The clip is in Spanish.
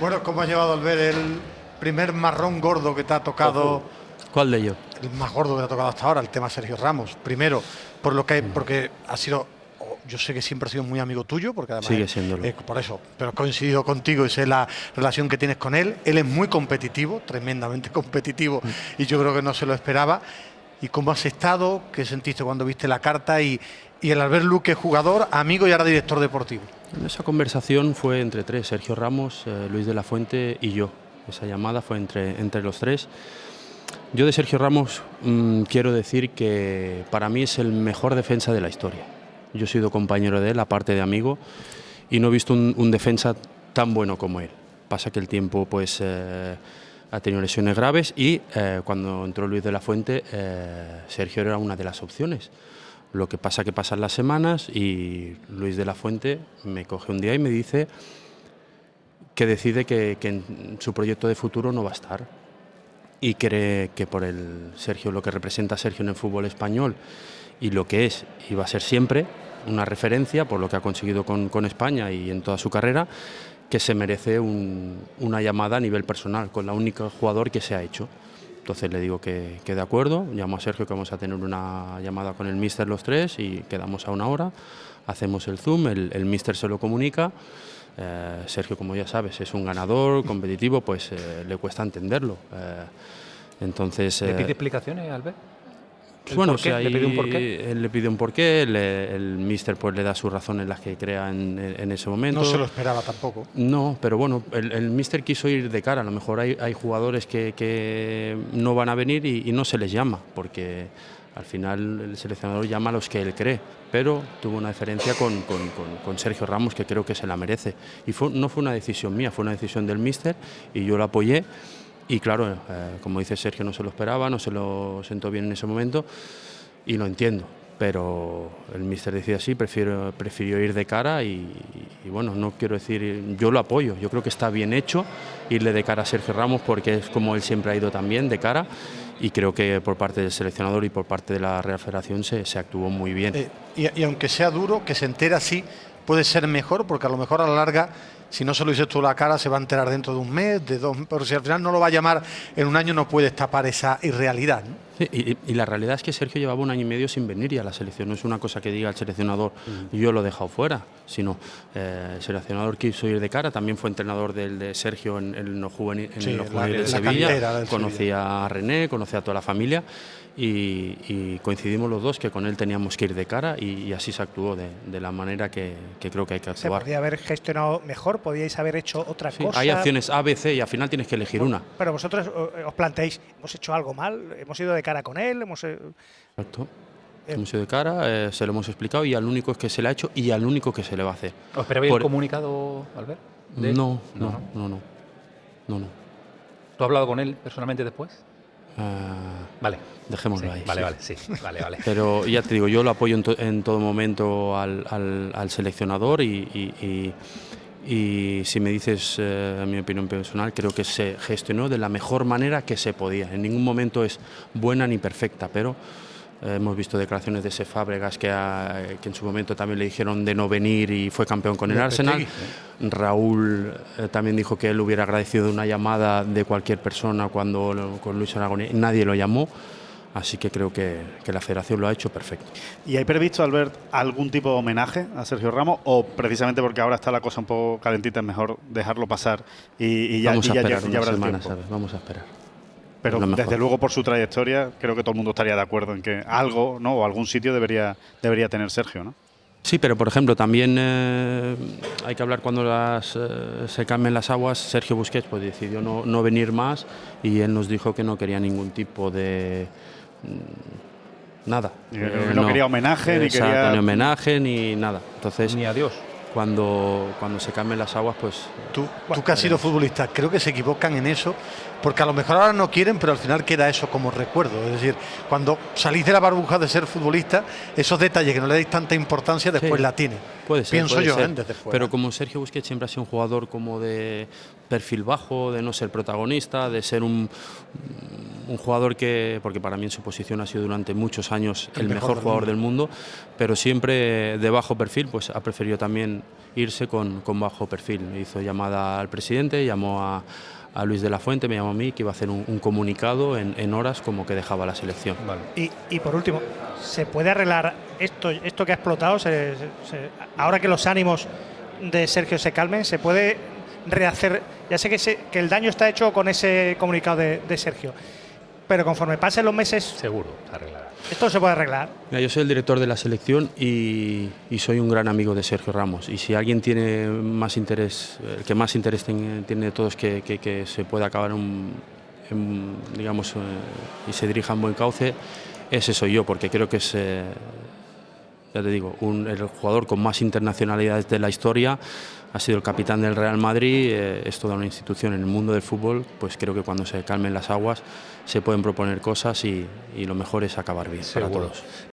Bueno, ¿cómo has llevado al ver el primer marrón gordo que te ha tocado? ¿Cuál de ellos? El más gordo que te ha tocado hasta ahora, el tema Sergio Ramos. Primero, por lo que porque ha sido yo sé que siempre ha sido muy amigo tuyo, porque además sigue siéndolo. Eh, por eso, pero he coincidido contigo y sé la relación que tienes con él. Él es muy competitivo, tremendamente competitivo, y yo creo que no se lo esperaba. ¿Y cómo has estado? ¿Qué sentiste cuando viste la carta? Y, y el Albert Luque, jugador, amigo y ahora director deportivo. Esa conversación fue entre tres, Sergio Ramos, eh, Luis de la Fuente y yo. Esa llamada fue entre, entre los tres. Yo de Sergio Ramos mmm, quiero decir que para mí es el mejor defensa de la historia. Yo he sido compañero de él, aparte de amigo, y no he visto un, un defensa tan bueno como él. Pasa que el tiempo pues eh, ha tenido lesiones graves y eh, cuando entró Luis de la Fuente, eh, Sergio era una de las opciones. Lo que pasa que pasan las semanas y Luis de la Fuente me coge un día y me dice que decide que, en su proyecto de futuro no va a estar y cree que por el Sergio, lo que representa Sergio en el fútbol español y lo que es y va a ser siempre una referencia por lo que ha conseguido con, España y en toda su carrera, que se merece un, una llamada a nivel personal con la única jugador que se ha hecho. Entonces le digo que, que, de acuerdo, llamo a Sergio que vamos a tener una llamada con el míster los tres y quedamos a una hora, hacemos el Zoom, el, el míster se lo comunica. Eh, Sergio, como ya sabes, es un ganador, competitivo, pues eh, le cuesta entenderlo. Eh, entonces, ¿Le pide explicaciones, Albert? Bueno, si ¿Le pide un porqué? Él le pide un porqué, el, el míster pues le da sus razones las que crea en, en, ese momento. No se lo esperaba tampoco. No, pero bueno, el, el míster quiso ir de cara. A lo mejor hay, hay jugadores que, que, no van a venir y, y, no se les llama, porque al final el seleccionador llama a los que él cree. Pero tuvo una diferencia con, con, con, con Sergio Ramos que creo que se la merece. Y fue, no fue una decisión mía, fue una decisión del míster y yo lo apoyé. Y claro, eh, como dice Sergio, no se lo esperaba, no se lo sentó bien en ese momento y lo entiendo. Pero el míster decía así, prefiero, prefirió ir de cara y, y, bueno, no quiero decir, yo lo apoyo, yo creo que está bien hecho irle de cara a Sergio Ramos porque es como él siempre ha ido también, de cara, y creo que por parte del seleccionador y por parte de la Real Federación se, se actuó muy bien. Eh, y, y aunque sea duro, que se entera así, puede ser mejor porque a lo mejor a la larga si no se lo dices tú la cara, se va a enterar dentro de un mes, de dos, pero si al final no lo va a llamar en un año, no puedes tapar esa irrealidad. ¿no? Sí, y, y, la realidad es que Sergio llevaba un año y medio sin venir ya a la selección. No es una cosa que diga el seleccionador, -huh. yo lo he dejado fuera, sino eh, el seleccionador quiso ir de cara. También fue entrenador del de Sergio en, en los juveniles, en sí, de Sevilla. Conocía a René, conocía a toda la familia. Y, y, coincidimos los dos que con él teníamos que ir de cara y, y así se actuó de, de la manera que, que, creo que hay que actuar. Se podría haber gestionado mejor, podíais haber hecho otra sí, cosa. Hay acciones A, B, C y al final tienes que elegir bueno, una. Pero vosotros eh, os planteáis, hemos hecho algo mal, hemos ido de cara con él, hemos... Eh, Exacto. Eh. Hemos ido de cara, eh, se lo hemos explicado y al único que se le ha hecho y al único que se le va a hacer. ¿Os esperabais Por... comunicado, Albert? No, no, no, no, no, no, no. ¿Tú has hablado con él personalmente después? Uh, vale. Dejémoslo sí, ahí. Vale, sí. vale, sí. Vale, vale. Pero ya te digo, yo lo apoyo en, to en todo momento al, al, al seleccionador y, y, y, y, si me dices eh, mi opinión personal, creo que se gestionó de la mejor manera que se podía. En ningún momento es buena ni perfecta, pero eh, hemos visto declaraciones de ese Fábregas que, en su momento también le dijeron de no venir y fue campeón con el Arsenal. Raúl eh, también dijo que él hubiera agradecido una llamada de cualquier persona cuando con Luis Aragonés nadie lo llamó. Así que creo que, que, la federación lo ha hecho perfecto. ¿Y hay previsto, Albert, algún tipo de homenaje a Sergio Ramos? ¿O precisamente porque ahora está la cosa un poco calentita, es mejor dejarlo pasar y, y ya, Vamos y a ya, ya, una habrá semana, tiempo? ¿sabes? Vamos a esperar. Pero desde luego por su trayectoria, creo que todo el mundo estaría de acuerdo en que algo, ¿no? O algún sitio debería, debería tener Sergio, ¿no? Sí, pero por ejemplo, también eh, hay que hablar cuando las, eh, se cambien las aguas. Sergio Busquets pues, decidió no, no, venir más y él nos dijo que no quería ningún tipo de. Nada. Eh, no, no, quería homenaje, ni quería. Ni homenaje, ni nada. Entonces, ni adiós. Cuando, cuando se cambien las aguas, pues. Tú, tú que has sido futbolista, creo que se equivocan en eso, porque a lo mejor ahora no quieren, pero al final queda eso como recuerdo. Es decir, cuando salís de la burbuja de ser futbolista, esos detalles que no le dais tanta importancia, después sí, la tiene. Puede ser. Pienso puede yo, ser. ¿eh? desde fuera. Pero como Sergio Busquets siempre ha sido un jugador como de perfil bajo, de no ser protagonista, de ser un, un jugador que, porque para mí en su posición ha sido durante muchos años el, El mejor mejor, del jugador del mundo, pero siempre de bajo perfil, pues ha preferido también irse con, con bajo perfil. Hizo llamada al presidente, llamó a, a Luis de la Fuente, me llamó a mí, que iba a hacer un, un comunicado en, en horas como que dejaba la selección. Vale. Y, y por último, ¿se puede arreglar esto, esto que ha explotado? Se- se- se- ahora que los ánimos de Sergio se calmen, ¿se puede rehacer? Ya sé que, se- que el daño está hecho con ese comunicado de, de Sergio, pero conforme pasen los meses, Seguro, se arreglará. esto se puede arreglar. Mira, yo soy el director de la selección y, y soy un gran amigo de Sergio Ramos. Y si alguien tiene más interés, el que más interés ten- tiene de todos que, que- que se pueda acabar un, en, digamos, eh, y se dirija en buen cauce, ese soy yo, porque creo que es, eh, ya te digo, un- el jugador con más internacionalidades de la historia. Ha sido el capitán del Real Madrid, eh, es toda una institución en el mundo del fútbol, pues creo que cuando se calmen las aguas se pueden proponer cosas y, y lo mejor es acabar bien para todos.